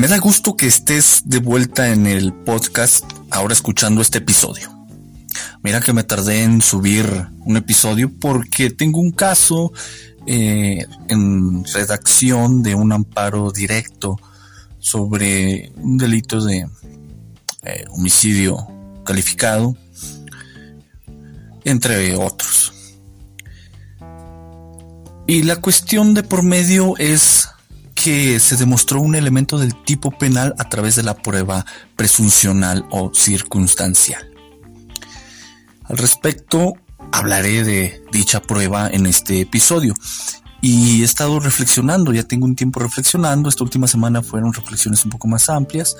Me da gusto que estés de vuelta en el podcast ahora escuchando este episodio. Mira que me tardé en subir un episodio porque tengo un caso eh, en redacción de un amparo directo sobre un delito de eh, homicidio calificado, entre otros. Y la cuestión de por medio es que se demostró un elemento del tipo penal a través de la prueba presuncional o circunstancial. Al respecto, hablaré de dicha prueba en este episodio. Y he estado reflexionando, ya tengo un tiempo reflexionando. Esta última semana fueron reflexiones un poco más amplias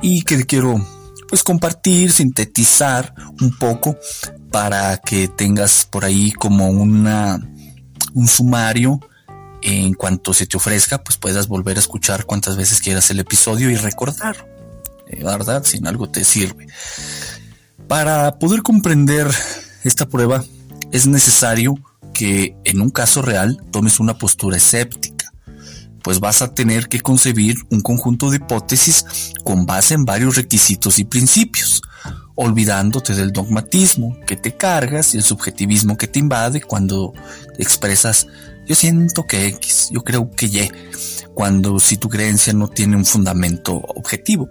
y que quiero pues compartir, sintetizar un poco para que tengas por ahí como una un sumario en cuanto se te ofrezca, pues puedas volver a escuchar cuantas veces quieras el episodio y recordar, eh, ¿verdad? Si en algo te sirve. Para poder comprender esta prueba es necesario que en un caso real tomes una postura escéptica, pues vas a tener que concebir un conjunto de hipótesis con base en varios requisitos y principios, olvidándote del dogmatismo que te cargas y el subjetivismo que te invade cuando expresas yo siento que X, yo creo que Y, cuando si tu creencia no tiene un fundamento objetivo.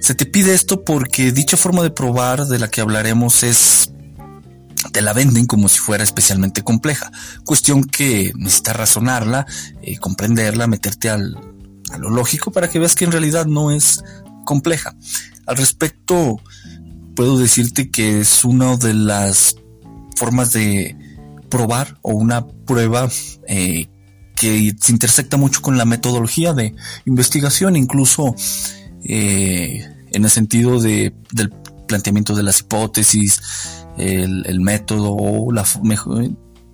Se te pide esto porque dicha forma de probar de la que hablaremos es te la venden como si fuera especialmente compleja. Cuestión que necesitas razonarla, eh, comprenderla, meterte al, a lo lógico para que veas que en realidad no es compleja. Al respecto, puedo decirte que es una de las formas de probar o una prueba eh, que se intersecta mucho con la metodología de investigación, incluso eh, en el sentido de, del planteamiento de las hipótesis, el, método o la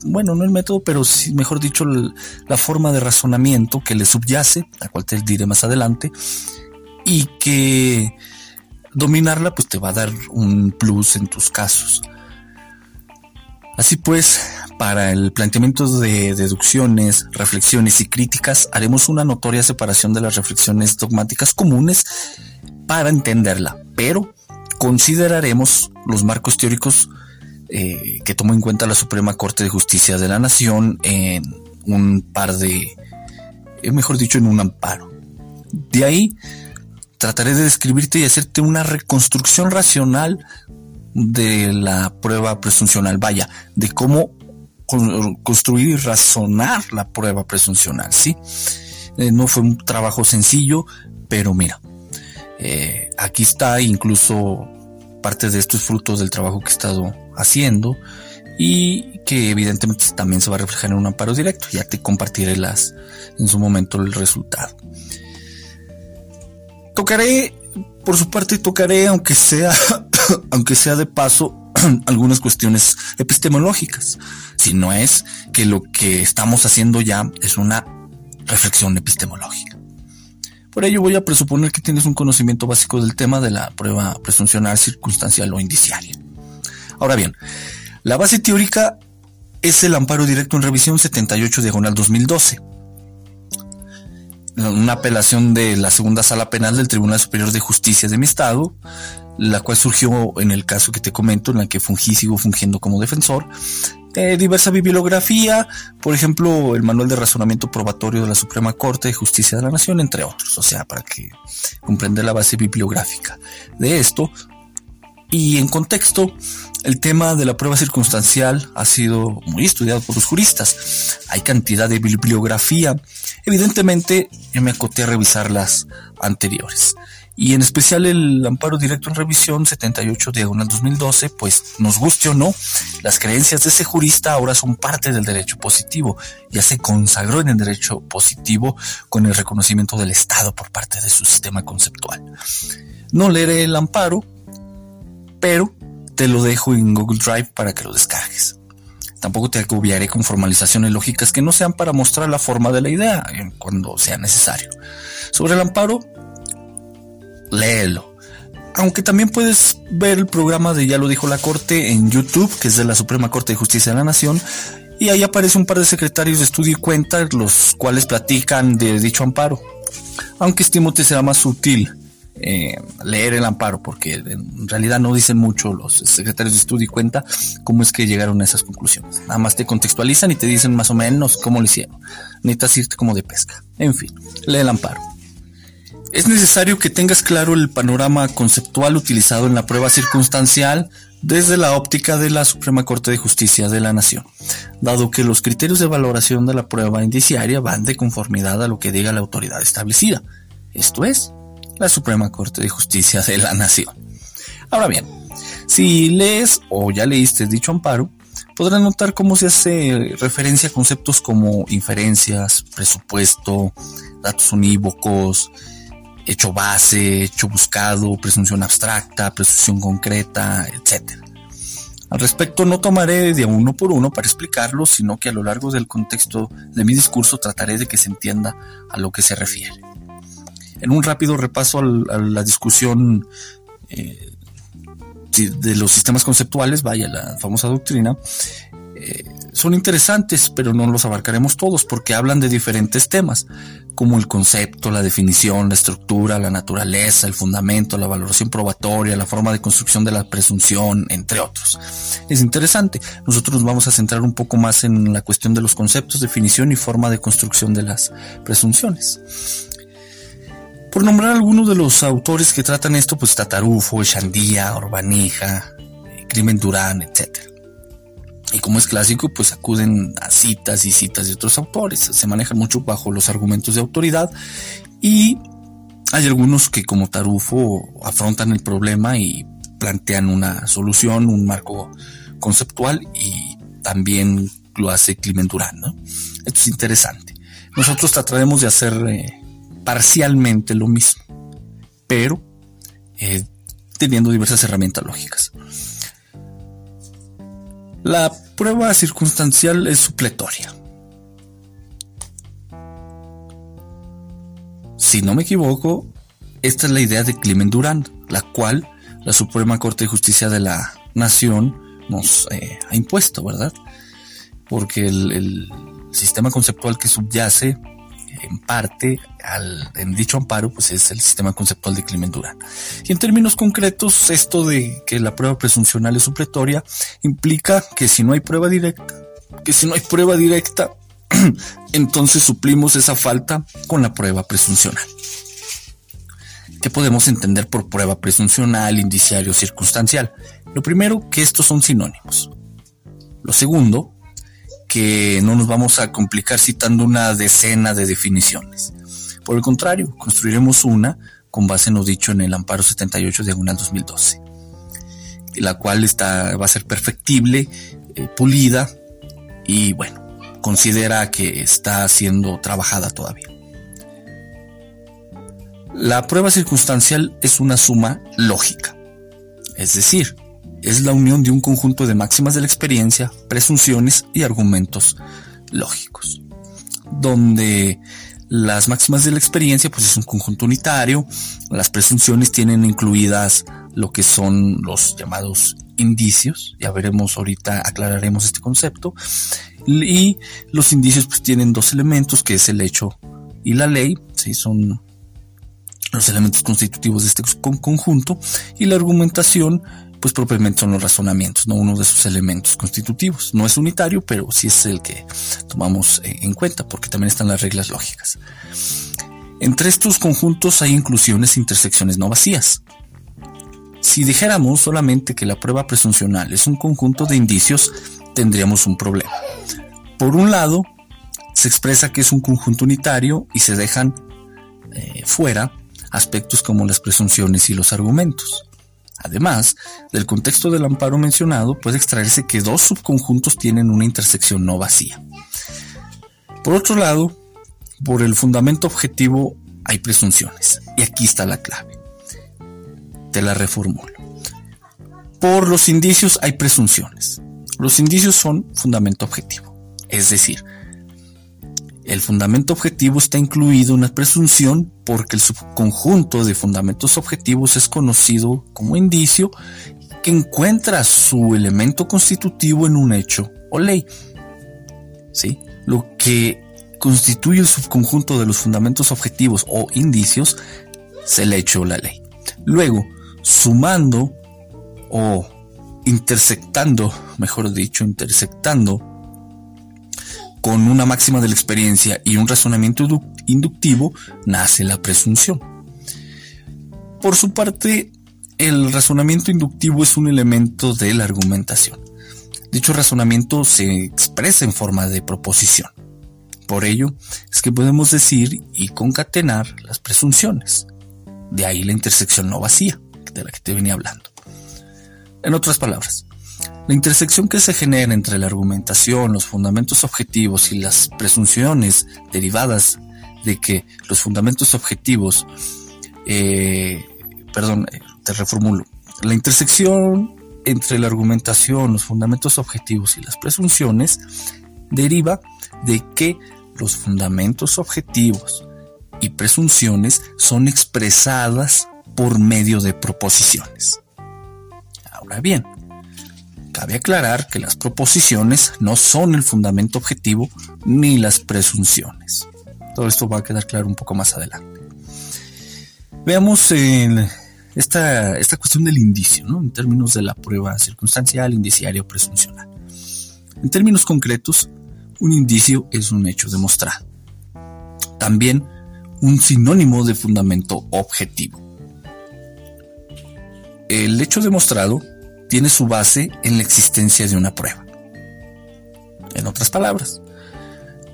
bueno, no el método, pero sí, mejor dicho, la forma de razonamiento que le subyace, la cual te diré más adelante, y que dominarla pues te va a dar un plus en tus casos. Así pues, para el planteamiento de deducciones, reflexiones y críticas, haremos una notoria separación de las reflexiones dogmáticas comunes para entenderla, pero consideraremos los marcos teóricos eh, que tomó en cuenta la Suprema Corte de Justicia de la Nación en un par de, eh, mejor dicho, en un amparo. De ahí trataré de describirte y hacerte una reconstrucción racional de la prueba presuncional, vaya, de cómo construir y razonar la prueba presuncional, ¿sí? Eh, no fue un trabajo sencillo, pero mira, eh, aquí está incluso parte de esto es fruto del trabajo que he estado haciendo y que evidentemente también se va a reflejar en un amparo directo. Ya te compartiré las, en su momento el resultado. Tocaré, por su parte, tocaré, aunque sea, aunque sea de paso, algunas cuestiones epistemológicas, si no es que lo que estamos haciendo ya es una reflexión epistemológica. Por ello voy a presuponer que tienes un conocimiento básico del tema de la prueba presuncional circunstancial o indiciaria. Ahora bien, la base teórica es el amparo directo en revisión 78 diagonal 2012. Una apelación de la segunda sala penal del Tribunal Superior de Justicia de mi estado, la cual surgió en el caso que te comento, en la que fungí, sigo fungiendo como defensor. Eh, diversa bibliografía, por ejemplo, el Manual de Razonamiento Probatorio de la Suprema Corte de Justicia de la Nación, entre otros, o sea, para que comprenda la base bibliográfica de esto. Y en contexto, el tema de la prueba circunstancial ha sido muy estudiado por los juristas. Hay cantidad de bibliografía. Evidentemente, yo me acoté a revisar las anteriores y en especial el amparo directo en revisión 78 diagonal 2012, pues nos guste o no, las creencias de ese jurista ahora son parte del derecho positivo, ya se consagró en el derecho positivo con el reconocimiento del Estado por parte de su sistema conceptual. No leeré el amparo, pero te lo dejo en Google Drive para que lo descargues. Tampoco te agobiaré con formalizaciones lógicas que no sean para mostrar la forma de la idea cuando sea necesario. Sobre el amparo, léelo. Aunque también puedes ver el programa de Ya lo dijo la Corte en YouTube, que es de la Suprema Corte de Justicia de la Nación, y ahí aparece un par de secretarios de estudio y cuenta, los cuales platican de dicho amparo. Aunque estimo que será más útil eh, leer el amparo, porque en realidad no dicen mucho los secretarios de estudio y cuenta cómo es que llegaron a esas conclusiones. Nada más te contextualizan y te dicen más o menos cómo lo hicieron. Necesitas irte como de pesca. En fin, lee el amparo. Es necesario que tengas claro el panorama conceptual utilizado en la prueba circunstancial desde la óptica de la Suprema Corte de Justicia de la Nación, dado que los criterios de valoración de la prueba indiciaria van de conformidad a lo que diga la autoridad establecida, esto es, la Suprema Corte de Justicia de la Nación. Ahora bien, si lees o ya leíste dicho amparo, podrás notar cómo se hace referencia a conceptos como inferencias, presupuesto, datos unívocos, hecho base, hecho buscado, presunción abstracta, presunción concreta, etc. Al respecto no tomaré de uno por uno para explicarlo, sino que a lo largo del contexto de mi discurso trataré de que se entienda a lo que se refiere. En un rápido repaso a la discusión eh, de los sistemas conceptuales, vaya la famosa doctrina, eh, son interesantes, pero no los abarcaremos todos porque hablan de diferentes temas, como el concepto, la definición, la estructura, la naturaleza, el fundamento, la valoración probatoria, la forma de construcción de la presunción, entre otros. Es interesante. Nosotros nos vamos a centrar un poco más en la cuestión de los conceptos, definición y forma de construcción de las presunciones. Por nombrar algunos de los autores que tratan esto, pues Tatarufo, Echandía, Orbanija, Crimen Durán, etc. Y como es clásico, pues acuden a citas y citas de otros autores. Se manejan mucho bajo los argumentos de autoridad y hay algunos que como Tarufo afrontan el problema y plantean una solución, un marco conceptual y también lo hace Climent Durán. Esto es interesante. Nosotros trataremos de hacer eh, parcialmente lo mismo, pero eh, teniendo diversas herramientas lógicas. La prueba circunstancial es supletoria. Si no me equivoco, esta es la idea de Clement Durand, la cual la Suprema Corte de Justicia de la Nación nos eh, ha impuesto, ¿verdad? Porque el sistema conceptual que subyace en parte al, en dicho amparo, pues es el sistema conceptual de Clement Durán. Y en términos concretos, esto de que la prueba presuncional es supletoria implica que si no hay prueba directa, que si no hay prueba directa, entonces suplimos esa falta con la prueba presuncional. ¿Qué podemos entender por prueba presuncional, indiciario, circunstancial? Lo primero, que estos son sinónimos. Lo segundo, no nos vamos a complicar citando una decena de definiciones. Por el contrario, construiremos una con base en lo dicho en el amparo 78 diagonal 2012, la cual está, va a ser perfectible, eh, pulida y bueno, considera que está siendo trabajada todavía. La prueba circunstancial es una suma lógica, es decir, es la unión de un conjunto de máximas de la experiencia, presunciones y argumentos lógicos, donde las máximas de la experiencia pues es un conjunto unitario, las presunciones tienen incluidas lo que son los llamados indicios, ya veremos ahorita, aclararemos este concepto, y los indicios pues tienen dos elementos, que es el hecho y la ley, ¿sí? son los elementos constitutivos de este conjunto, y la argumentación pues propiamente son los razonamientos, no uno de sus elementos constitutivos. No es unitario, pero sí es el que tomamos eh, en cuenta, porque también están las reglas lógicas. Entre estos conjuntos hay inclusiones e intersecciones no vacías. Si dijéramos solamente que la prueba presuncional es un conjunto de indicios, tendríamos un problema. Por un lado, se expresa que es un conjunto unitario y se dejan eh, fuera aspectos como las presunciones y los argumentos. Además, del contexto del amparo mencionado puede extraerse que dos subconjuntos tienen una intersección no vacía. Por otro lado, por el fundamento objetivo hay presunciones. Y aquí está la clave. Te la reformulo. Por los indicios hay presunciones. Los indicios son fundamento objetivo. Es decir, el fundamento objetivo está incluido en una presunción porque el subconjunto de fundamentos objetivos es conocido como indicio que encuentra su elemento constitutivo en un hecho o ley. ¿Sí? Lo que constituye el subconjunto de los fundamentos objetivos o indicios se le echó la ley. Luego, sumando o intersectando, mejor dicho, intersectando con una máxima de la experiencia y un razonamiento inductivo, nace la presunción. Por su parte, el razonamiento inductivo es un elemento de la argumentación. Dicho razonamiento se expresa en forma de proposición. Por ello es que podemos decir y concatenar las presunciones. De ahí la intersección no vacía, de la que te venía hablando. En otras palabras, la intersección que se genera entre la argumentación, los fundamentos objetivos y las presunciones derivadas de que los fundamentos objetivos, eh, perdón, eh, te reformulo, la intersección entre la argumentación, los fundamentos objetivos y las presunciones deriva de que los fundamentos objetivos y presunciones son expresadas por medio de proposiciones. Ahora bien, cabe aclarar que las proposiciones no son el fundamento objetivo ni las presunciones. Todo esto va a quedar claro un poco más adelante. Veamos esta, esta cuestión del indicio, en términos de la prueba circunstancial, indiciaria o presuncional. En términos concretos, un indicio es un hecho demostrado. También un sinónimo de fundamento objetivo. El hecho demostrado tiene su base en la existencia de una prueba. En otras palabras,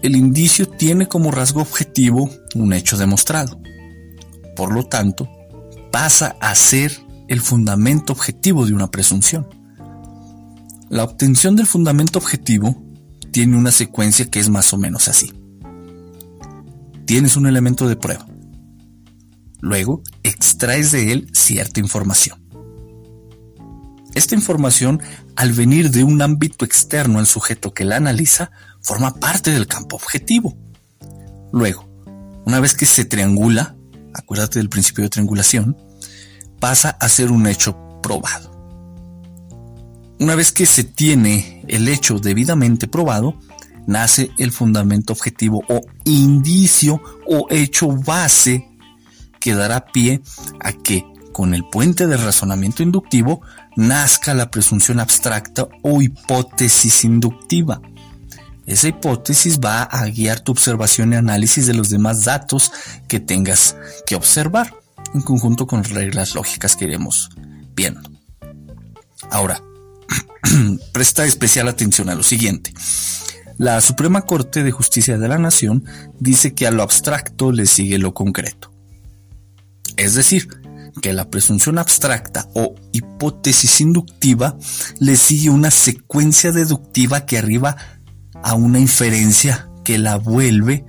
el indicio tiene como rasgo objetivo un hecho demostrado. Por lo tanto, pasa a ser el fundamento objetivo de una presunción. La obtención del fundamento objetivo tiene una secuencia que es más o menos así. Tienes un elemento de prueba. Luego extraes de él cierta información. Esta información, al venir de un ámbito externo al sujeto que la analiza, forma parte del campo objetivo. Luego, una vez que se triangula, acuérdate del principio de triangulación, pasa a ser un hecho probado. Una vez que se tiene el hecho debidamente probado, nace el fundamento objetivo o indicio o hecho base que dará pie a que con el puente de razonamiento inductivo nazca la presunción abstracta o hipótesis inductiva. Esa hipótesis va a guiar tu observación y análisis de los demás datos que tengas que observar, en conjunto con reglas lógicas que iremos viendo. Ahora, presta especial atención a lo siguiente. La Suprema Corte de Justicia de la Nación dice que a lo abstracto le sigue lo concreto. Es decir, que la presunción abstracta o hipótesis inductiva le sigue una secuencia deductiva que arriba a una inferencia que la vuelve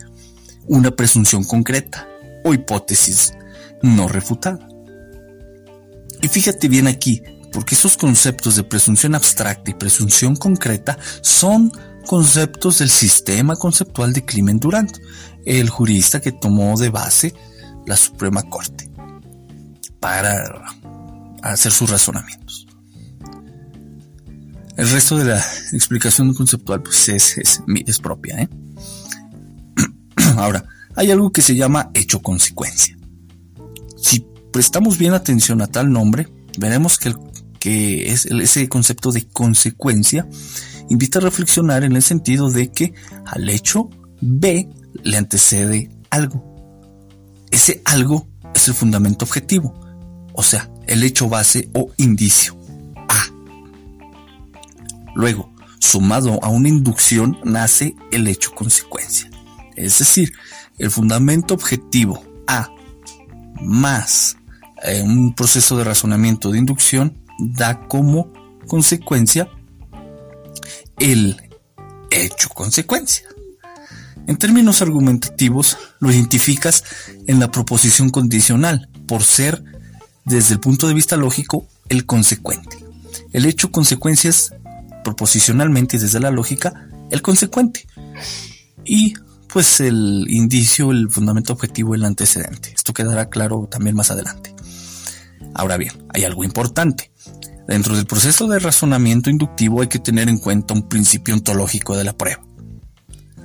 una presunción concreta o hipótesis no refutada. Y fíjate bien aquí, porque esos conceptos de presunción abstracta y presunción concreta son conceptos del sistema conceptual de Climent Durant, el jurista que tomó de base la Suprema Corte para hacer sus razonamientos. El resto de la explicación conceptual pues es, es, propia. ¿eh? Ahora, hay algo que se llama hecho-consecuencia. Si prestamos bien atención a tal nombre, veremos que, que es ese concepto de consecuencia invita a reflexionar en el sentido de que al hecho B le antecede algo. Ese algo es el fundamento objetivo, o sea, el hecho base o indicio A. Luego, sumado a una inducción, nace el hecho consecuencia. Es decir, el fundamento objetivo A más eh, un proceso de razonamiento de inducción da como consecuencia el hecho consecuencia. En términos argumentativos, lo identificas en la proposición condicional, por ser, desde el punto de vista lógico, el consecuente. El hecho consecuencia es, proposicionalmente y desde la lógica, el consecuente. Y pues el indicio, el fundamento objetivo, el antecedente. Esto quedará claro también más adelante. Ahora bien, hay algo importante. Dentro del proceso de razonamiento inductivo hay que tener en cuenta un principio ontológico de la prueba.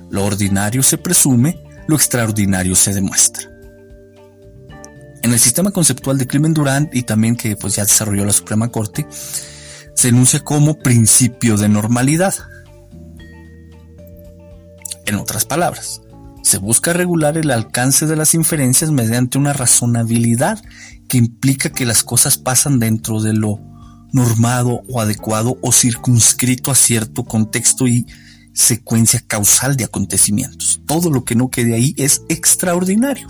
Lo ordinario se presume, lo extraordinario se demuestra. En el sistema conceptual de Clement Durant y también que pues ya desarrolló la Suprema Corte, se enuncia como principio de normalidad. En otras palabras, se busca regular el alcance de las inferencias mediante una razonabilidad que implica que las cosas pasan dentro de lo normado o adecuado o circunscrito a cierto contexto y secuencia causal de acontecimientos. Todo lo que no quede ahí es extraordinario.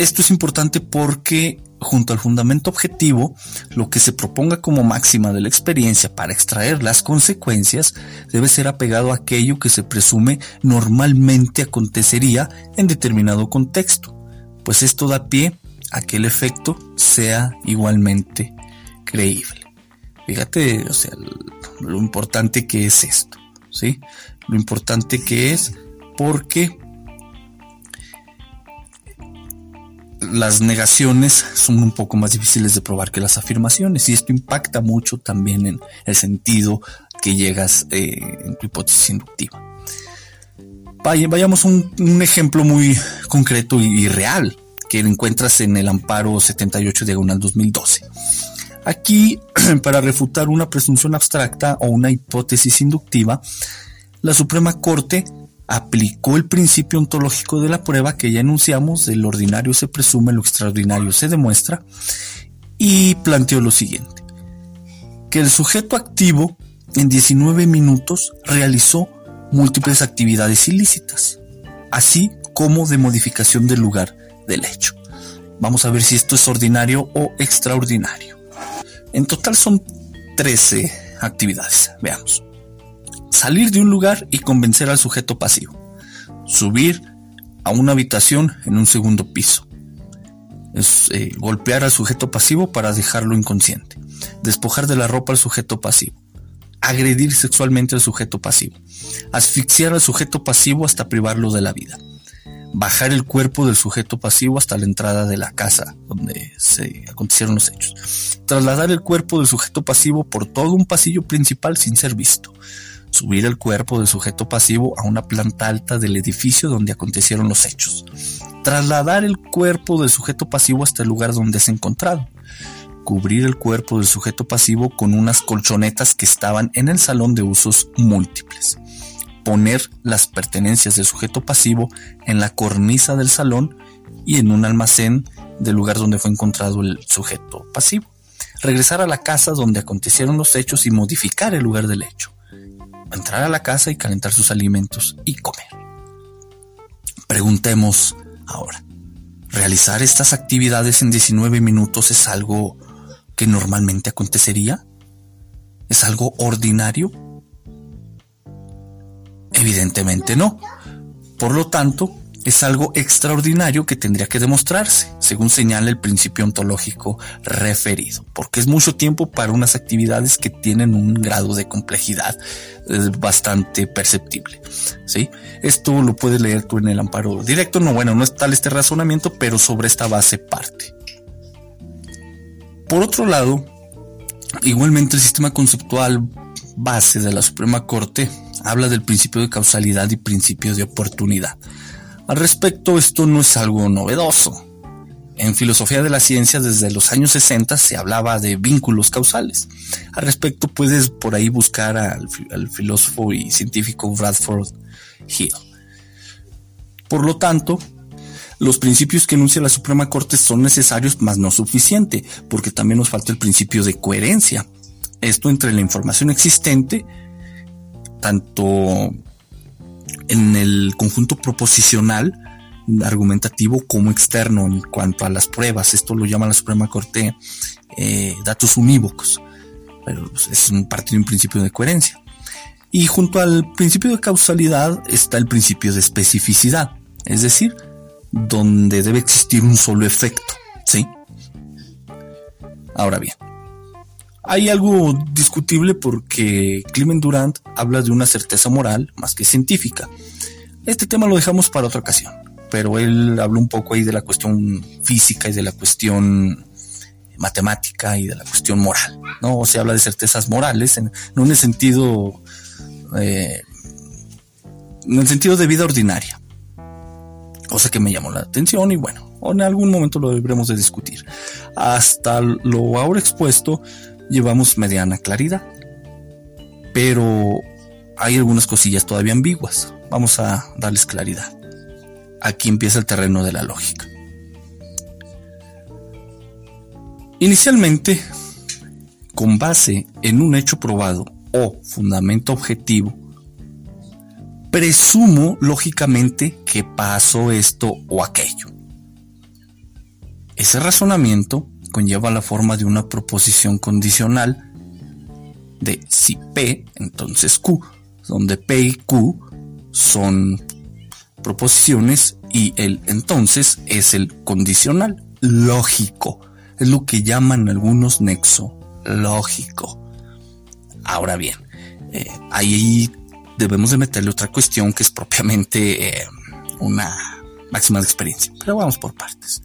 Esto es importante porque junto al fundamento objetivo, lo que se proponga como máxima de la experiencia para extraer las consecuencias debe ser apegado a aquello que se presume normalmente acontecería en determinado contexto, pues esto da pie a que el efecto sea igualmente creíble. Fíjate, o sea, lo importante que es esto. ¿sí? Lo importante que es porque las negaciones son un poco más difíciles de probar que las afirmaciones y esto impacta mucho también en el sentido que llegas eh, en tu hipótesis inductiva. vayamos a un, ejemplo muy concreto y, real que encuentras en el amparo 78 diagonal 2012. Aquí, para refutar una presunción abstracta o una hipótesis inductiva, la Suprema Corte aplicó el principio ontológico de la prueba que ya enunciamos, del ordinario se presume, lo extraordinario se demuestra, y planteó lo siguiente, que el sujeto activo en 19 minutos realizó múltiples actividades ilícitas, así como de modificación del lugar del hecho. Vamos a ver si esto es ordinario o extraordinario. En total son 13 actividades. Veamos. Salir de un lugar y convencer al sujeto pasivo. Subir a una habitación en un segundo piso. Eh, golpear al sujeto pasivo para dejarlo inconsciente. Despojar de la ropa al sujeto pasivo. Agredir sexualmente al sujeto pasivo. Asfixiar al sujeto pasivo hasta privarlo de la vida bajar el cuerpo del sujeto pasivo hasta la entrada de la casa donde se acontecieron los hechos. Trasladar el cuerpo del sujeto pasivo por todo un pasillo principal sin ser visto. Subir el cuerpo del sujeto pasivo a una planta alta del edificio donde acontecieron los hechos. Trasladar el cuerpo del sujeto pasivo hasta el lugar donde se encontrado. Cubrir el cuerpo del sujeto pasivo con unas colchonetas que estaban en el salón de usos múltiples poner las pertenencias del sujeto pasivo en la cornisa del salón y en un almacén del lugar donde fue encontrado el sujeto pasivo. Regresar a la casa donde acontecieron los hechos y modificar el lugar del hecho. Entrar a la casa y calentar sus alimentos y comer. Preguntemos ahora, ¿realizar estas actividades en 19 minutos es algo que normalmente acontecería? ¿Es algo ordinario? Evidentemente no. Por lo tanto, es algo extraordinario que tendría que demostrarse, según señala el principio ontológico referido, porque es mucho tiempo para unas actividades que tienen un grado de complejidad eh, bastante perceptible. ¿sí? Esto lo puedes leer tú en el amparo directo, no, bueno, no es tal este razonamiento, pero sobre esta base parte. Por otro lado, igualmente el sistema conceptual base de la Suprema Corte habla del principio de causalidad y principio de oportunidad. Al respecto, esto no es algo novedoso. En filosofía de la ciencia, desde los años 60 se hablaba de vínculos causales. Al respecto, puedes por ahí buscar al, filósofo y científico Bradford Hill. Por lo tanto, los principios que enuncia la Suprema Corte son necesarios, mas no suficiente, porque también nos falta el principio de coherencia. Esto entre la información existente, tanto en el conjunto proposicional, argumentativo como externo en cuanto a las pruebas. Esto lo llama la Suprema Corte eh, datos unívocos. Pero pues, es un partido un principio de coherencia. Y junto al principio de causalidad está el principio de especificidad, es decir, donde debe existir un solo efecto, ¿sí? Ahora bien, hay algo discutible porque Clement Durant habla de una certeza moral más que científica. Este tema lo dejamos para otra ocasión, pero él habló un poco ahí de la cuestión física y de la cuestión matemática y de la cuestión moral, ¿no? O sea, habla de certezas morales, en, no en el sentido, eh, en el sentido de vida ordinaria, cosa que me llamó la atención y bueno, en algún momento lo deberemos de discutir. Hasta lo ahora expuesto llevamos mediana claridad, pero hay algunas cosillas todavía ambiguas. Vamos a darles claridad. Aquí empieza el terreno de la lógica. Inicialmente, con base en un hecho probado o fundamento objetivo, presumo lógicamente que pasó esto o aquello. Ese razonamiento conlleva la forma de una proposición condicional de si P, entonces Q, donde P y Q son proposiciones y el entonces es el condicional lógico. Es lo que llaman algunos nexo lógico. Ahora bien, eh, ahí debemos de meterle otra cuestión que es propiamente eh, una máxima de experiencia. Pero vamos por partes.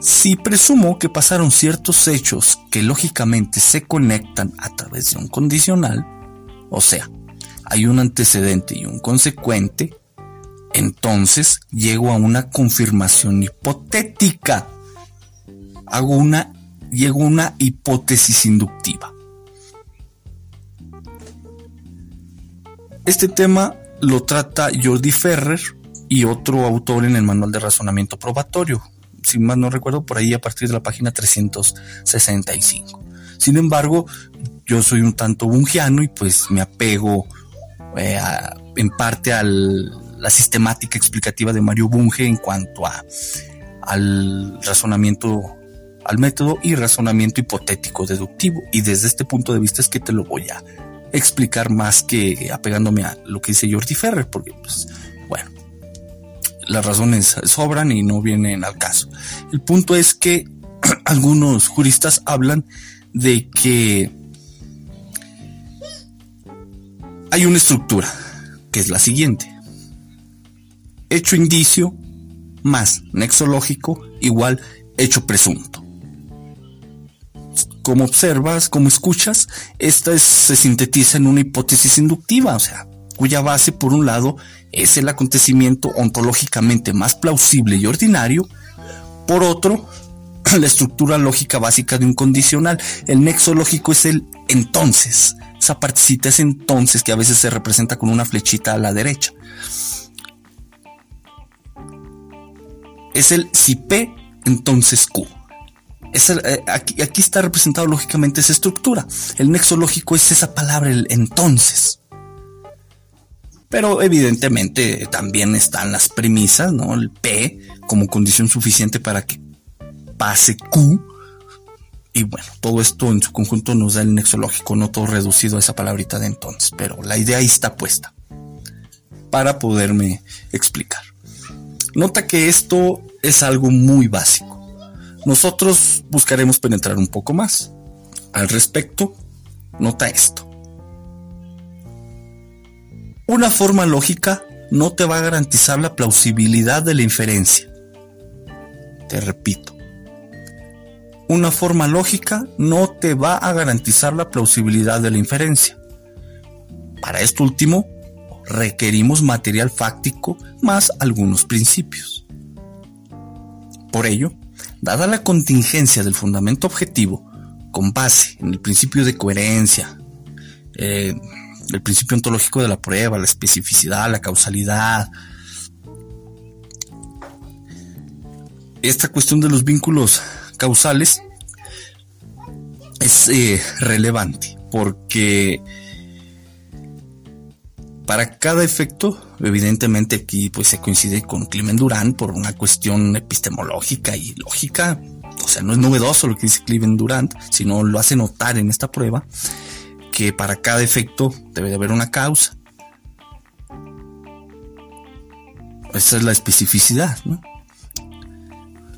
Si presumo que pasaron ciertos hechos que lógicamente se conectan a través de un condicional, o sea, hay un antecedente y un consecuente, entonces llego a una confirmación hipotética. Hago una, llego a una hipótesis inductiva. Este tema lo trata Jordi Ferrer y otro autor en el Manual de Razonamiento Probatorio, si más no recuerdo, por ahí a partir de la página 365. Sin embargo, yo soy un tanto bungiano y pues me apego eh, en parte a la sistemática explicativa de Mario Bunge en cuanto a, al razonamiento, al método y razonamiento hipotético deductivo. Y desde este punto de vista es que te lo voy a explicar más que apegándome a lo que dice Jordi Ferrer, porque pues, bueno, las razones sobran y no vienen al caso. El punto es que algunos juristas hablan de que hay una estructura, que es la siguiente. Hecho indicio más nexo lógico igual hecho presunto como observas, como escuchas, esta se sintetiza en una hipótesis inductiva, o sea, cuya base, por un lado, es el acontecimiento ontológicamente más plausible y ordinario, por otro, la estructura lógica básica de un condicional. El nexo lógico es el entonces, esa partecita es entonces que a veces se representa con una flechita a la derecha. Es el si P, entonces Q. Eh, aquí, aquí, está representado lógicamente esa estructura. El nexo lógico es esa palabra, el entonces. Pero evidentemente también están las premisas, ¿no? El P como condición suficiente para que pase Q. Y bueno, todo esto en su conjunto nos da el nexo lógico, no todo reducido a esa palabrita de entonces, pero la idea ahí está puesta para poderme explicar. Nota que esto es algo muy básico. Nosotros buscaremos penetrar un poco más. Al respecto, nota esto. Una forma lógica no te va a garantizar la plausibilidad de la inferencia. Te repito. una forma lógica no te va a garantizar la plausibilidad de la inferencia. Para esto último, requerimos material fáctico más algunos principios. Por ello, dada la contingencia del fundamento objetivo, con base en el principio de coherencia, eh, el principio ontológico de la prueba, la especificidad, la causalidad, esta cuestión de los vínculos causales es eh, relevante porque para cada efecto, evidentemente aquí pues se coincide con Clement Durán por una cuestión epistemológica y lógica, o sea, no es novedoso lo que dice Clement Durant, sino lo hace notar en esta prueba que para cada efecto debe de haber una causa. Esa es la especificidad.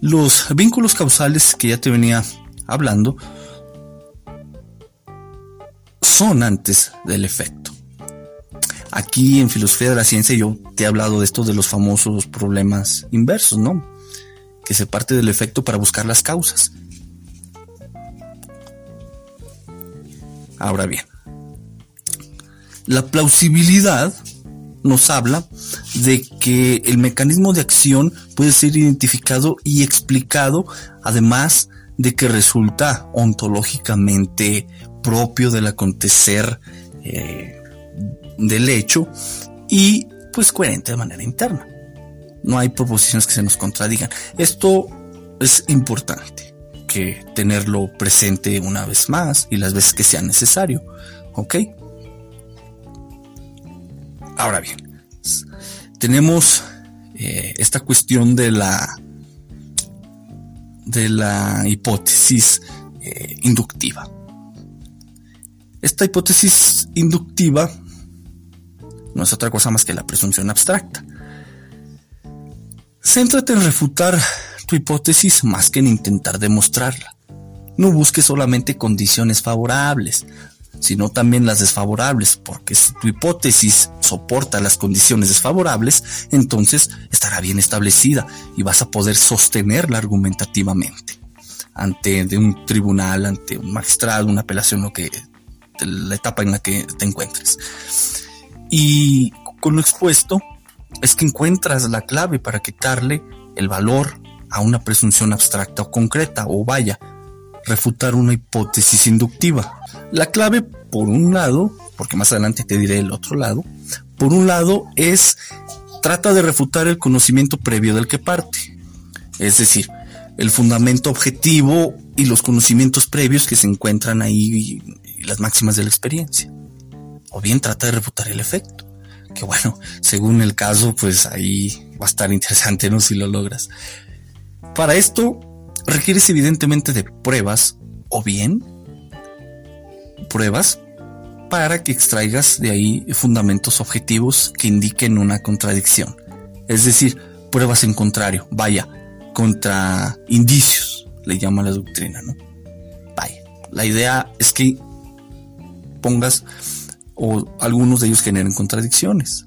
Los vínculos causales que ya te venía hablando son antes del efecto. Aquí en filosofía de la ciencia yo te he hablado de esto de los famosos problemas inversos, ¿no? Que se parte del efecto para buscar las causas. Ahora bien, la plausibilidad nos habla de que el mecanismo de acción puede ser identificado y explicado, además de que resulta ontológicamente propio del acontecer eh, del hecho y pues coherente de manera interna. No hay proposiciones que se nos contradigan. Esto es importante que tenerlo presente una vez más y las veces que sea necesario. ¿Ok? Ahora bien, tenemos eh, esta cuestión de la de la hipótesis eh, inductiva. Esta hipótesis inductiva no es otra cosa más que la presunción abstracta. Céntrate en refutar tu hipótesis más que en intentar demostrarla. No busques solamente condiciones favorables, sino también las desfavorables, porque si tu hipótesis soporta las condiciones desfavorables, entonces estará bien establecida y vas a poder sostenerla argumentativamente ante un tribunal, ante un magistrado, una apelación, lo que la etapa en la que te encuentres. Y con lo expuesto es que encuentras la clave para quitarle el valor a una presunción abstracta o concreta, o vaya, refutar una hipótesis inductiva. La clave, por un lado, porque más adelante te diré el otro lado, por un lado es trata de refutar el conocimiento previo del que parte. Es decir, el fundamento objetivo y los conocimientos previos que se encuentran ahí y, las máximas de la experiencia. O bien trata de refutar el efecto. Que bueno, según el caso, pues ahí va a estar interesante, ¿no? Si lo logras. Para esto, requieres evidentemente de pruebas o bien pruebas para que extraigas de ahí fundamentos objetivos que indiquen una contradicción. Es decir, pruebas en contrario, vaya, contra indicios, le llama la doctrina, ¿no? Vaya, la idea es que pongas o algunos de ellos generen contradicciones.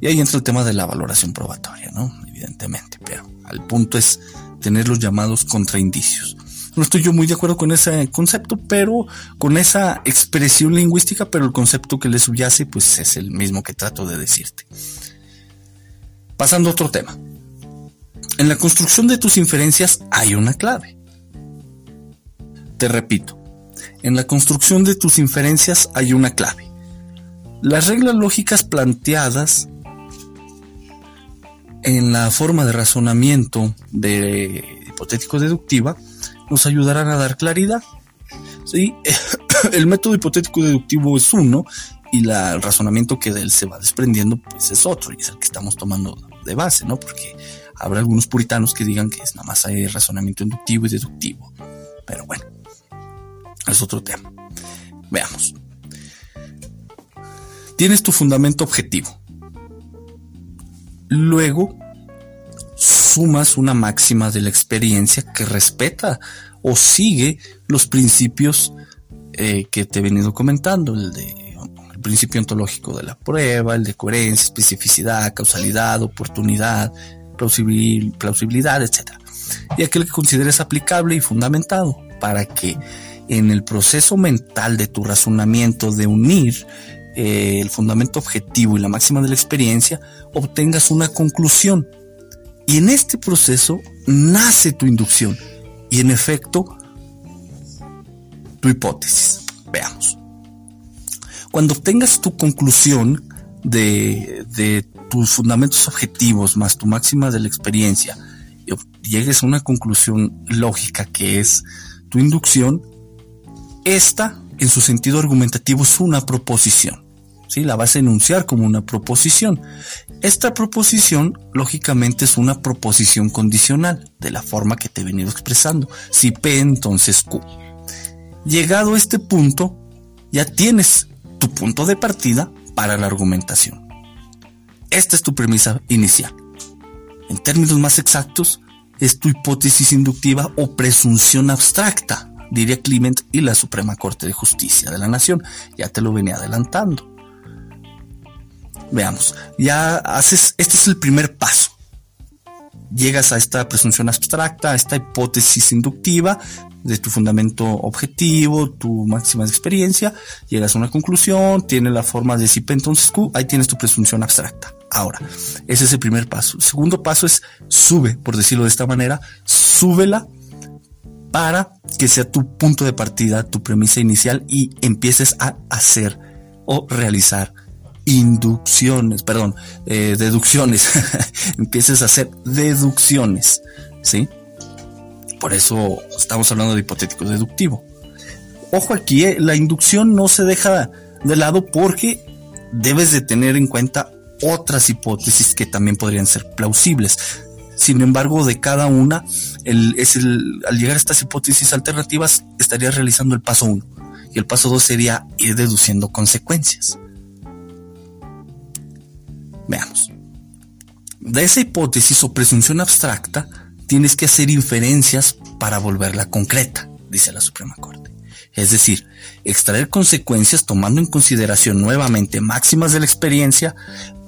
Y ahí entra el tema de la valoración probatoria, ¿no? Evidentemente, pero al punto es tener los llamados contraindicios. No estoy yo muy de acuerdo con ese concepto, pero con esa expresión lingüística, pero el concepto que le subyace, pues es el mismo que trato de decirte. Pasando a otro tema. En la construcción de tus inferencias hay una clave. Te repito, en la construcción de tus inferencias hay una clave. Las reglas lógicas planteadas en la forma de razonamiento de hipotético deductiva nos ayudarán a dar claridad. ¿sí? El método hipotético deductivo es uno y el razonamiento que de él se va desprendiendo pues es otro y es el que estamos tomando de base, ¿no? Porque habrá algunos puritanos que digan que es nada más hay razonamiento inductivo y deductivo. Pero bueno, es otro tema. Veamos. Tienes tu fundamento objetivo. Luego sumas una máxima de la experiencia que respeta o sigue los principios eh, que te he venido comentando, el de el principio ontológico de la prueba, el de coherencia, especificidad, causalidad, oportunidad, plausibilidad, etc. y aquel que consideres aplicable y fundamentado para que en el proceso mental de tu razonamiento de unir eh, el fundamento objetivo y la máxima de la experiencia, obtengas una conclusión. Y en este proceso nace tu inducción y en efecto tu hipótesis. Veamos. Cuando obtengas tu conclusión de, de tus fundamentos objetivos más tu máxima de la experiencia y llegues a una conclusión lógica que es tu inducción, esta en su sentido argumentativo es una proposición. La vas a enunciar como una proposición. Esta proposición, lógicamente, es una proposición condicional, de la forma que te he venido expresando. Si P, entonces Q. Llegado a este punto, ya tienes tu punto de partida para la argumentación. Esta es tu premisa inicial. En términos más exactos, es tu hipótesis inductiva o presunción abstracta, diría Clement y la Suprema Corte de Justicia de la Nación. Ya te lo venía adelantando. Veamos, ya haces, este es el primer paso. Llegas a esta presunción abstracta, a esta hipótesis inductiva de tu fundamento objetivo, tu máxima experiencia, llegas a una conclusión, tiene la forma de si entonces ahí tienes tu presunción abstracta. Ahora, ese es el primer paso. El segundo paso es sube, por decirlo de esta manera, súbela para que sea tu punto de partida, tu premisa inicial y empieces a hacer o realizar inducciones, perdón, eh, deducciones. empieces a hacer deducciones, ¿sí? Por eso estamos hablando de hipotético deductivo. Ojo aquí, eh, la inducción no se deja de lado porque debes de tener en cuenta otras hipótesis que también podrían ser plausibles. Sin embargo, de cada una, es el, al llegar a estas hipótesis alternativas, estarías realizando el paso 1. Y el paso 2 sería ir deduciendo consecuencias. Veamos. De esa hipótesis o presunción abstracta, tienes que hacer inferencias para volverla concreta, dice la Suprema Corte. Es decir, extraer consecuencias tomando en consideración nuevamente máximas de la experiencia,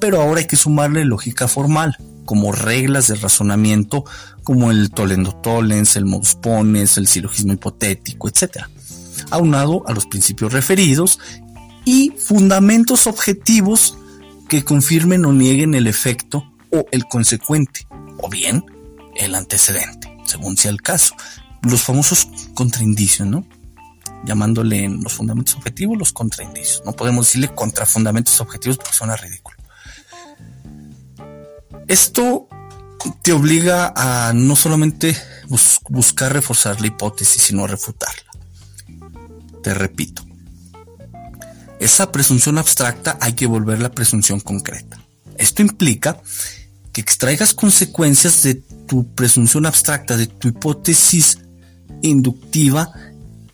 pero ahora hay que sumarle lógica formal, como reglas de razonamiento como el tolendo tollens, el modus ponens, el silogismo hipotético, etc. Aunado a los principios referidos y fundamentos objetivos que confirmen o nieguen el efecto o el consecuente, o bien el antecedente, según sea el caso. Los famosos contraindicios, ¿no? Llamándole los fundamentos objetivos los contraindicios. No podemos decirle contrafundamentos objetivos porque suena ridículo. Esto te obliga a no solamente buscar reforzar la hipótesis, sino a refutarla. Te repito, esa presunción abstracta hay que volverla presunción concreta. Esto implica que extraigas consecuencias de tu presunción abstracta, de tu hipótesis inductiva,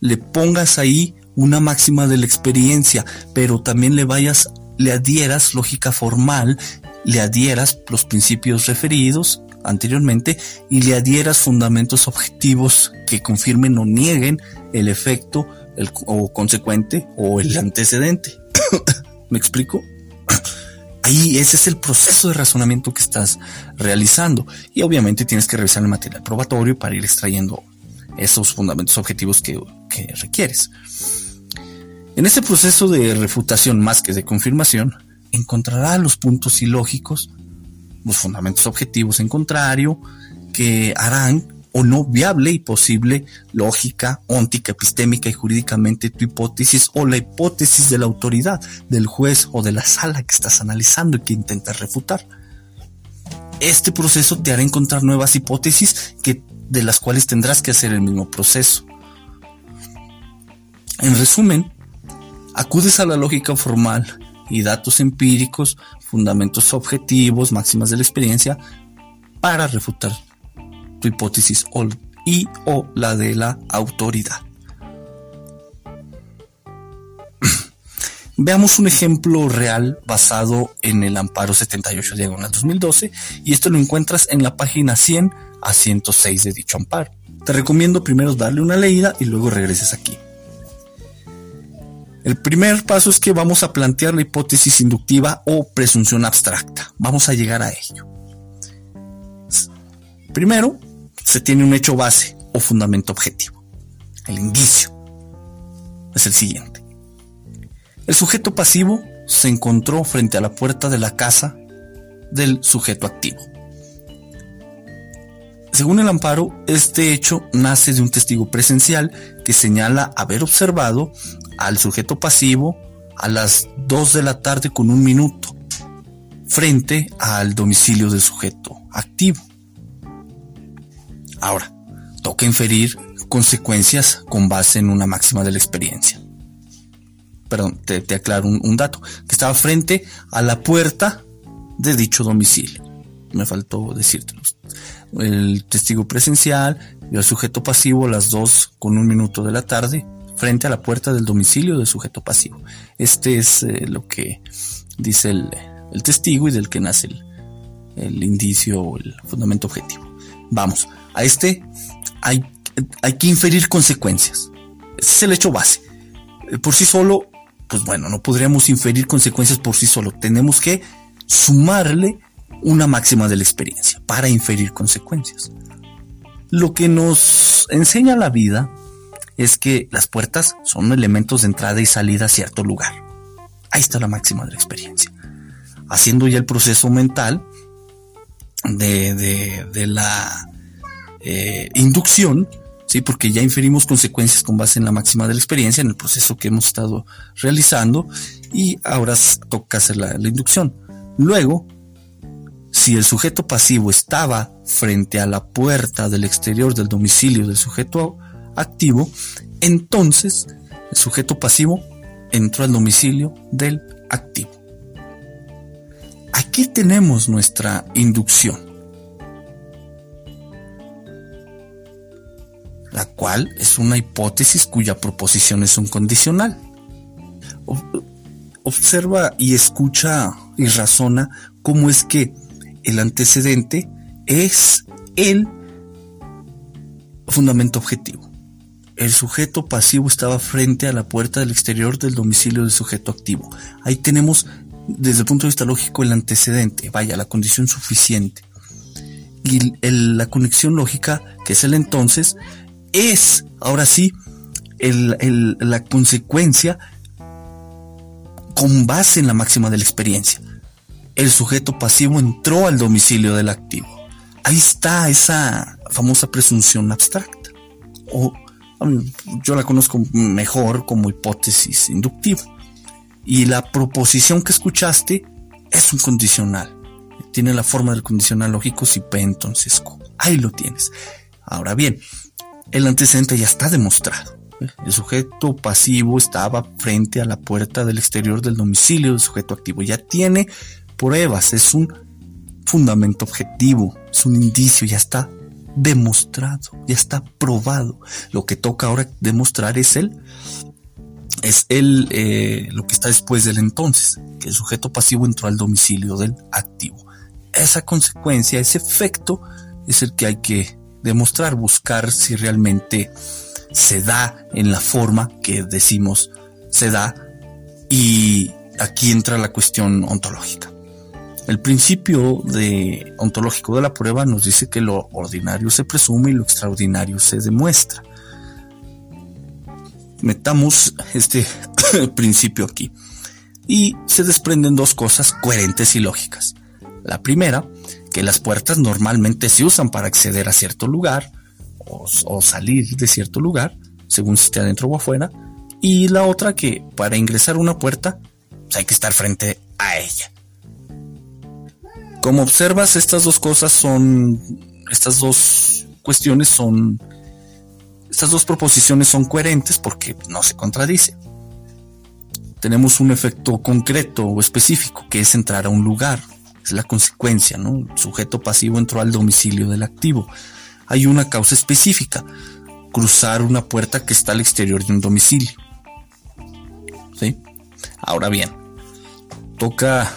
le pongas ahí una máxima de la experiencia, pero también le vayas, le adhieras lógica formal le adhieras los principios referidos anteriormente y le adhieras fundamentos objetivos que confirmen o nieguen el efecto el, o consecuente o el antecedente. ¿Me explico? Ahí ese es el proceso de razonamiento que estás realizando y obviamente tienes que revisar el material probatorio para ir extrayendo esos fundamentos objetivos que, que requieres. En este proceso de refutación más que de confirmación, encontrará los puntos ilógicos, los fundamentos objetivos en contrario, que harán o no viable y posible lógica, óntica, epistémica y jurídicamente tu hipótesis o la hipótesis de la autoridad, del juez o de la sala que estás analizando y que intentas refutar. Este proceso te hará encontrar nuevas hipótesis que, de las cuales tendrás que hacer el mismo proceso. En resumen, acudes a la lógica formal y datos empíricos, fundamentos objetivos, máximas de la experiencia, para refutar tu hipótesis o, y o la de la autoridad. Veamos un ejemplo real basado en el amparo 78 diagonal 2012 y esto lo encuentras en la página 100 a 106 de dicho amparo. Te recomiendo primero darle una leída y luego regreses aquí. El primer paso es que vamos a plantear la hipótesis inductiva o presunción abstracta. Vamos a llegar a ello. Primero, se tiene un hecho base o fundamento objetivo. El indicio es el siguiente. El sujeto pasivo se encontró frente a la puerta de la casa del sujeto activo. Según el amparo, este hecho nace de un testigo presencial que señala haber observado al sujeto pasivo a las 2 de la tarde con un minuto frente al domicilio del sujeto activo. Ahora, toca inferir consecuencias con base en una máxima de la experiencia. Perdón, te, aclaro un, dato, que estaba frente a la puerta de dicho domicilio. Me faltó decírtelo. El testigo presencial vio al sujeto pasivo a las 2 con un minuto de la tarde frente a la puerta del domicilio del sujeto pasivo. Este es eh, lo que dice el, testigo y del que nace el, el indicio o el fundamento objetivo. Vamos, a este hay, hay que inferir consecuencias. Ese es el hecho base. Eh, por sí solo, pues bueno, no podríamos inferir consecuencias por sí solo. Tenemos que sumarle una máxima de la experiencia para inferir consecuencias. Lo que nos enseña la vida es que las puertas son elementos de entrada y salida a cierto lugar. Ahí está la máxima de la experiencia. Haciendo ya el proceso mental de, de, la eh, inducción, ¿sí? porque ya inferimos consecuencias con base en la máxima de la experiencia, en el proceso que hemos estado realizando, y ahora toca hacer la inducción. Luego, si el sujeto pasivo estaba frente a la puerta del exterior del domicilio del sujeto activo, entonces el sujeto pasivo entró al domicilio del activo. Aquí tenemos nuestra inducción, la cual es una hipótesis cuya proposición es un condicional. Observa y escucha y razona cómo es que el antecedente es el fundamento objetivo. El sujeto pasivo estaba frente a la puerta del exterior del domicilio del sujeto activo. Ahí tenemos, desde el punto de vista lógico, el antecedente, vaya, la condición suficiente. Y la conexión lógica, que es el entonces, es, ahora sí, la consecuencia con base en la máxima de la experiencia el sujeto pasivo entró al domicilio del activo. Ahí está esa famosa presunción abstracta. O yo la conozco mejor como hipótesis inductiva. Y la proposición que escuchaste es un condicional. Tiene la forma del condicional lógico si P entonces. Ahí lo tienes. Ahora bien, el antecedente ya está demostrado. El sujeto pasivo estaba frente a la puerta del exterior del domicilio del sujeto activo. Ya tiene pruebas, es un fundamento objetivo, es un indicio, ya está demostrado, ya está probado. Lo que toca ahora demostrar es el, es el, eh, lo que está después del entonces, que el sujeto pasivo entró al domicilio del activo. Esa consecuencia, ese efecto, es el que hay que demostrar, buscar si realmente se da en la forma que decimos se da y aquí entra la cuestión ontológica. El principio de, ontológico de la prueba nos dice que lo ordinario se presume y lo extraordinario se demuestra. Metamos este principio aquí. Y se desprenden dos cosas coherentes y lógicas. La primera, que las puertas normalmente se usan para acceder a cierto lugar o, salir de cierto lugar, según si esté adentro o afuera. Y la otra, que para ingresar a una puerta pues, hay que estar frente a ella. Como observas, estas dos cosas son, estas dos cuestiones son, estas dos proposiciones son coherentes porque no se contradicen. Tenemos un efecto concreto o específico que es entrar a un lugar. Es la consecuencia, ¿no? El sujeto pasivo entró al domicilio del activo. Hay una causa específica. Cruzar una puerta que está al exterior de un domicilio. ¿Sí? Ahora bien, toca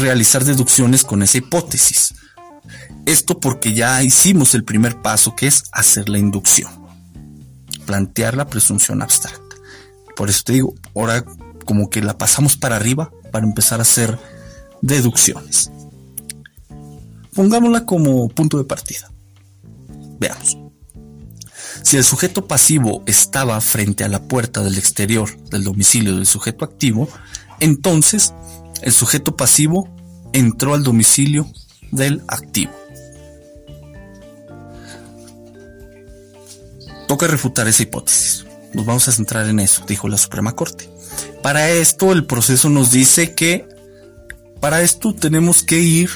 realizar deducciones con esa hipótesis. Esto porque ya hicimos el primer paso que es hacer la inducción, plantear la presunción abstracta. Por eso te digo, ahora como que la pasamos para arriba para empezar a hacer deducciones. Pongámosla como punto de partida. Veamos. Si el sujeto pasivo estaba frente a la puerta del exterior del domicilio del sujeto activo, entonces el sujeto pasivo entró al domicilio del activo. Toca refutar esa hipótesis. Nos vamos a centrar en eso, dijo la Suprema Corte. Para esto el proceso nos dice que para esto tenemos que ir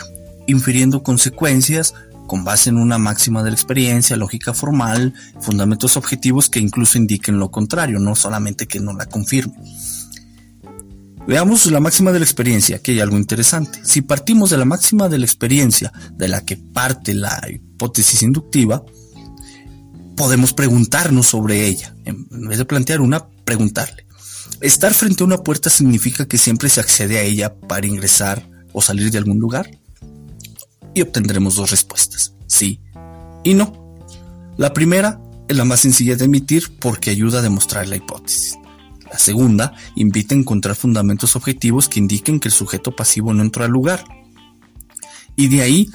infiriendo consecuencias con base en una máxima de la experiencia, lógica formal, fundamentos objetivos que incluso indiquen lo contrario, no solamente que no la confirme. Veamos la máxima de la experiencia, que hay algo interesante. Si partimos de la máxima de la experiencia de la que parte la hipótesis inductiva, podemos preguntarnos sobre ella. En vez de plantear una, preguntarle. ¿Estar frente a una puerta significa que siempre se accede a ella para ingresar o salir de algún lugar? Y obtendremos dos respuestas, sí y no. La primera es la más sencilla de emitir porque ayuda a demostrar la hipótesis. La segunda invita a encontrar fundamentos objetivos que indiquen que el sujeto pasivo no entró al lugar. Y de ahí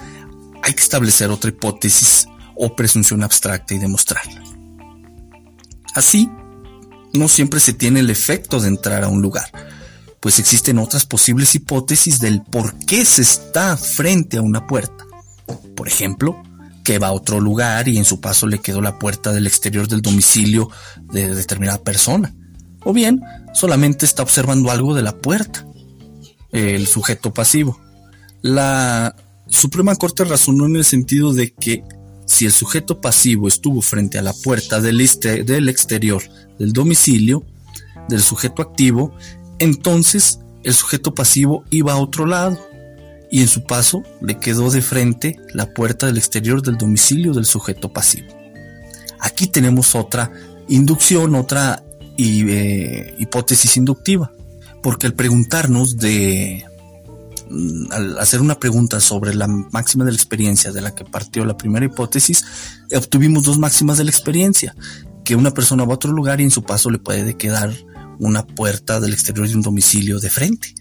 hay que establecer otra hipótesis o presunción abstracta y demostrarla. Así, no siempre se tiene el efecto de entrar a un lugar, pues existen otras posibles hipótesis del por qué se está frente a una puerta. Por ejemplo, que va a otro lugar y en su paso le quedó la puerta del exterior del domicilio de determinada persona. O bien, solamente está observando algo de la puerta, el sujeto pasivo. La Suprema Corte razonó en el sentido de que si el sujeto pasivo estuvo frente a la puerta del, este, del exterior del domicilio del sujeto activo, entonces el sujeto pasivo iba a otro lado y en su paso le quedó de frente la puerta del exterior del domicilio del sujeto pasivo. Aquí tenemos otra inducción, otra eh, hipótesis inductiva, porque al preguntarnos de al hacer una pregunta sobre la máxima de la experiencia de la que partió la primera hipótesis, obtuvimos dos máximas de la experiencia, que una persona va a otro lugar y en su paso le puede quedar una puerta del exterior de un domicilio de frente,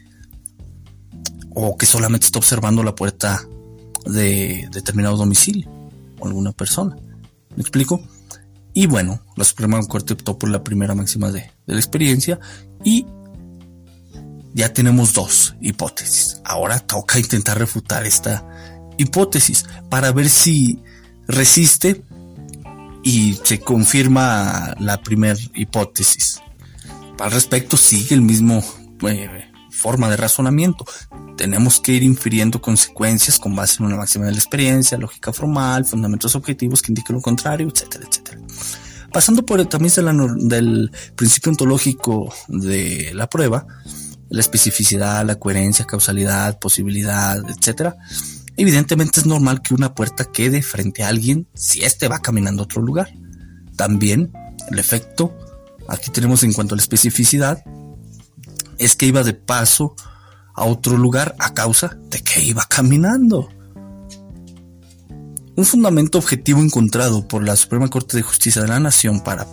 o que solamente está observando la puerta de determinado domicilio o alguna persona. ¿Me explico? Y bueno, la Suprema Corte optó por la primera máxima de, de la experiencia y ya tenemos dos hipótesis. Ahora toca intentar refutar esta hipótesis para ver si resiste y se confirma la primera hipótesis. Al respecto sigue el mismo eh, forma de razonamiento. Tenemos que ir infiriendo consecuencias con base en una máxima de la experiencia, lógica formal, fundamentos objetivos que indiquen lo contrario, etcétera, etcétera. Pasando por el del principio ontológico de la prueba, la especificidad, la coherencia, causalidad, posibilidad, etcétera. Evidentemente es normal que una puerta quede frente a alguien si éste va caminando a otro lugar. También el efecto, aquí tenemos en cuanto a la especificidad, es que iba de paso a otro lugar a causa de que iba caminando. Un fundamento objetivo encontrado por la Suprema Corte de Justicia de la Nación para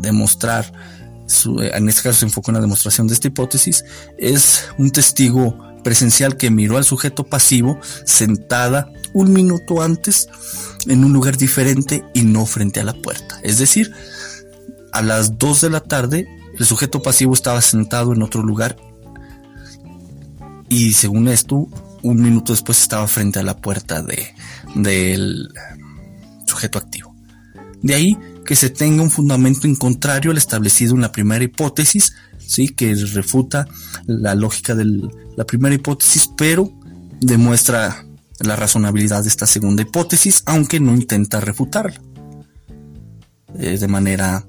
demostrar eh, en este caso se enfoca en la demostración de esta hipótesis, es un testigo presencial que miró al sujeto pasivo sentada un minuto antes en un lugar diferente y no frente a la puerta. Es decir, a las 2 de la tarde el sujeto pasivo estaba sentado en otro lugar y según esto, un minuto después estaba frente a la puerta de, del sujeto activo. De ahí que se tenga un fundamento en contrario al establecido en la primera hipótesis, sí, que refuta la lógica de la primera hipótesis, pero demuestra la razonabilidad de esta segunda hipótesis, aunque no intenta refutarla eh, de manera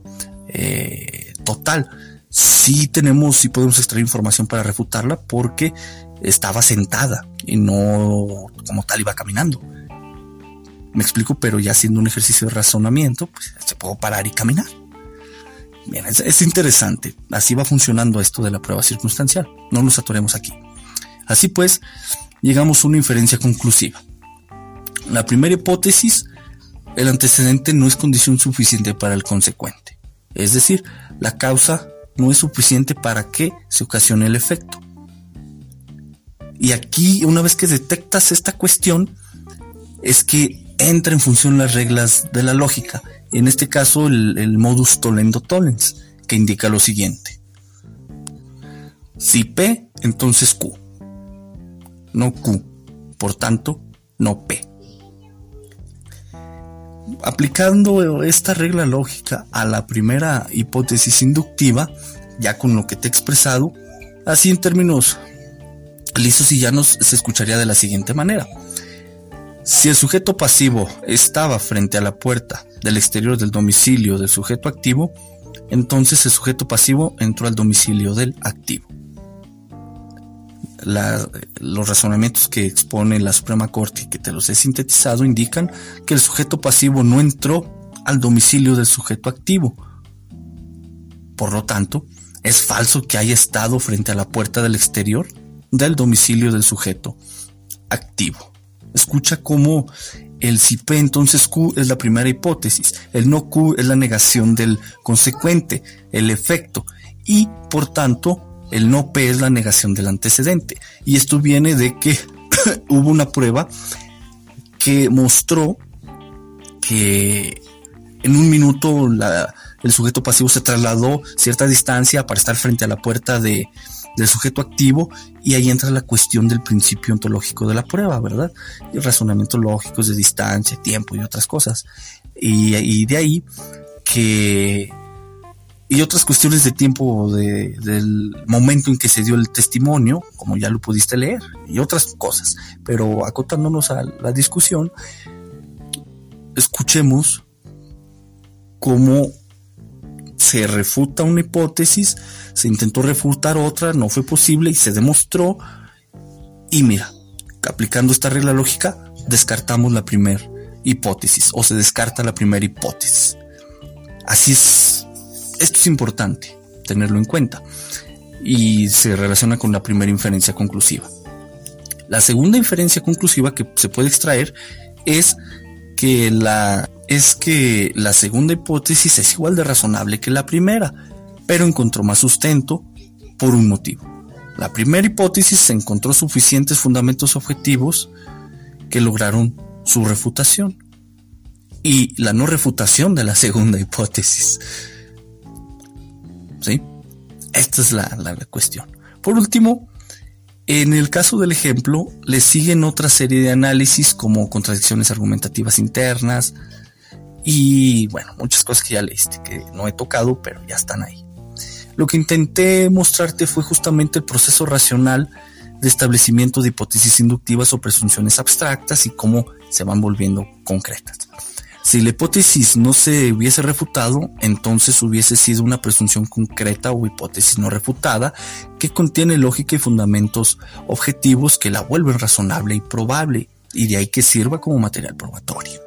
eh, total. Sí tenemos, sí podemos extraer información para refutarla porque estaba sentada y no como tal iba caminando. Me explico, pero ya haciendo un ejercicio de razonamiento, pues se puedo parar y caminar. Bien, es, interesante. Así va funcionando esto de la prueba circunstancial. No nos atoremos aquí. Así pues, llegamos a una inferencia conclusiva. La primera hipótesis, el antecedente no es condición suficiente para el consecuente. Es decir, la causa no es suficiente para que se ocasione el efecto. Y aquí, una vez que detectas esta cuestión, es que entra en función las reglas de la lógica. En este caso, el, modus tollendo tollens, que indica lo siguiente. Si P, entonces Q. No Q. Por tanto, no P. Aplicando esta regla lógica a la primera hipótesis inductiva, ya con lo que te he expresado, así en términos lisos y llanos se escucharía de la siguiente manera. Si el sujeto pasivo estaba frente a la puerta del exterior del domicilio del sujeto activo, entonces el sujeto pasivo entró al domicilio del activo. los razonamientos que expone la Suprema Corte y que te los he sintetizado indican que el sujeto pasivo no entró al domicilio del sujeto activo. Por lo tanto, es falso que haya estado frente a la puerta del exterior del domicilio del sujeto activo. Escucha cómo el si P entonces Q es la primera hipótesis, el no Q es la negación del consecuente, el efecto, y por tanto el no P es la negación del antecedente. Y esto viene de que hubo una prueba que mostró que en un minuto el sujeto pasivo se trasladó cierta distancia para estar frente a la puerta de, del sujeto activo y ahí entra la cuestión del principio ontológico de la prueba, ¿verdad? Y razonamientos lógicos de distancia, tiempo y otras cosas. Y, de ahí que... Y otras cuestiones de tiempo del momento en que se dio el testimonio, como ya lo pudiste leer, y otras cosas. Pero acotándonos a la discusión, escuchemos cómo se refuta una hipótesis, se intentó refutar otra, no fue posible y se demostró. Y mira, aplicando esta regla lógica, descartamos la primera hipótesis o se descarta la primera hipótesis. Así es, esto es importante tenerlo en cuenta y se relaciona con la primera inferencia conclusiva. La segunda inferencia conclusiva que se puede extraer es que la es que la segunda hipótesis es igual de razonable que la primera, pero encontró más sustento por un motivo. La primera hipótesis se encontró suficientes fundamentos objetivos que lograron su refutación y la no refutación de la segunda hipótesis. ¿Sí? Esta es la, la cuestión. Por último, en el caso del ejemplo, le siguen otra serie de análisis como contradicciones argumentativas internas, y bueno, muchas cosas que ya leíste, que no he tocado, pero ya están ahí. Lo que intenté mostrarte fue justamente el proceso racional de establecimiento de hipótesis inductivas o presunciones abstractas y cómo se van volviendo concretas. Si la hipótesis no se hubiese refutado, entonces hubiese sido una presunción concreta o hipótesis no refutada que contiene lógica y fundamentos objetivos que la vuelven razonable y probable y de ahí que sirva como material probatorio.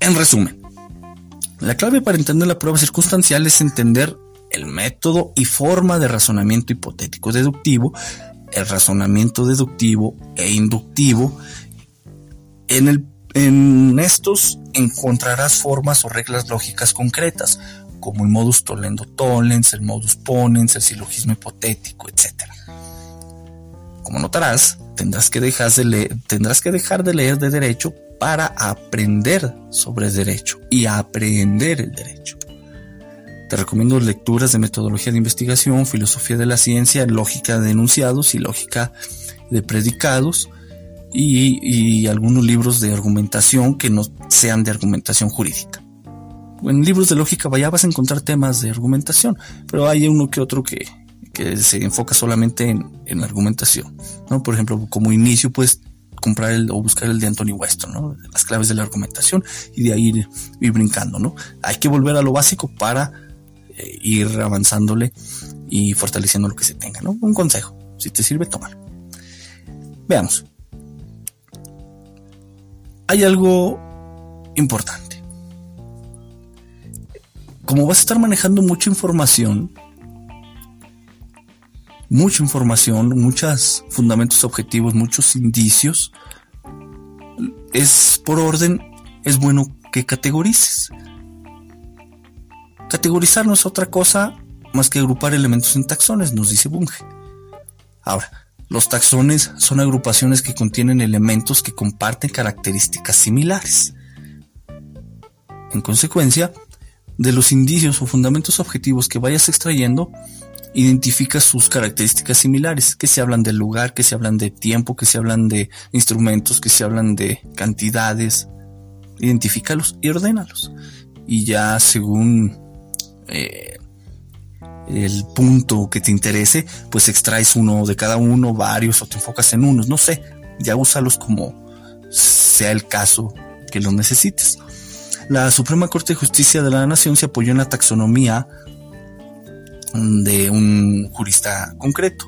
En resumen, la clave para entender la prueba circunstancial es entender el método y forma de razonamiento hipotético deductivo, el razonamiento deductivo e inductivo. En, estos encontrarás formas o reglas lógicas concretas, como el modus tollendo tollens, el modus ponens, el silogismo hipotético, etc. Como notarás, tendrás que dejar de leer de derecho para aprender sobre derecho y aprender el derecho. Te recomiendo lecturas de metodología de investigación, filosofía de la ciencia, lógica de enunciados y lógica de predicados y, algunos libros de argumentación que no sean de argumentación jurídica. En libros de lógica vaya vas a encontrar temas de argumentación, pero hay uno que otro que, se enfoca solamente en, en argumentación. ¿no? Por ejemplo, como inicio, pues comprar el, o buscar el de Anthony Weston, ¿no? Las claves de la argumentación y de ahí ir, brincando, ¿no? Hay que volver a lo básico para eh, ir avanzándole y fortaleciendo lo que se tenga, ¿no? Un consejo, si te sirve, tómalo. Veamos. Hay algo importante. Como vas a estar manejando mucha información, mucha información, muchos fundamentos objetivos, muchos indicios, es por orden, es bueno que categorices. Categorizar no es otra cosa más que agrupar elementos en taxones, nos dice Bunge. Ahora, Los taxones son agrupaciones que contienen elementos que comparten características similares. En consecuencia, de los indicios o fundamentos objetivos que vayas extrayendo, identifica sus características similares, que se hablan del lugar, que se hablan de tiempo, que se hablan de instrumentos, que se hablan de cantidades. Identifícalos y ordénalos. Y ya según eh, el punto que te interese, pues extraes uno de cada uno, varios, o te enfocas en unos, no sé, ya úsalos como sea el caso que los necesites. La Suprema Corte de Justicia de la Nación se apoyó en la taxonomía de un jurista concreto.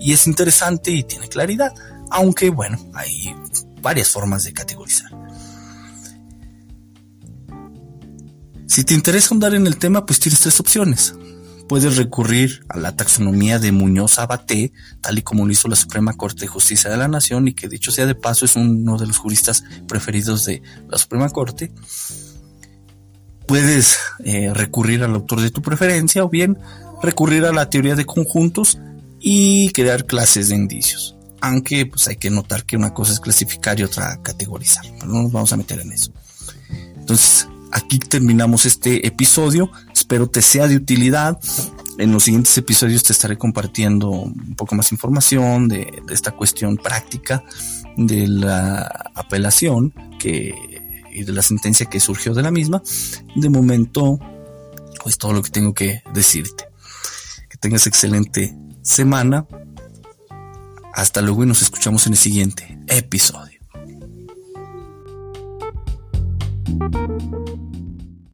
Y es interesante y tiene claridad, aunque bueno, hay varias formas de categorizar. Si te interesa andar en el tema, pues tienes tres opciones puedes recurrir a la taxonomía de Muñoz Abaté, tal y como lo hizo la Suprema Corte de Justicia de la Nación, y que dicho sea de paso es uno de los juristas preferidos de la Suprema Corte. Puedes eh, recurrir al autor de tu preferencia o bien recurrir a la teoría de conjuntos y crear clases de indicios. Aunque pues hay que notar que una cosa es clasificar y otra categorizar. Pero no nos vamos a meter en eso. Entonces, aquí terminamos este episodio. Espero te sea de utilidad. En los siguientes episodios te estaré compartiendo un poco más información de, esta cuestión práctica de la apelación que, y de la sentencia que surgió de la misma. De momento, pues todo lo que tengo que decirte. Tengas excelente semana. Hasta luego y nos escuchamos en el siguiente episodio.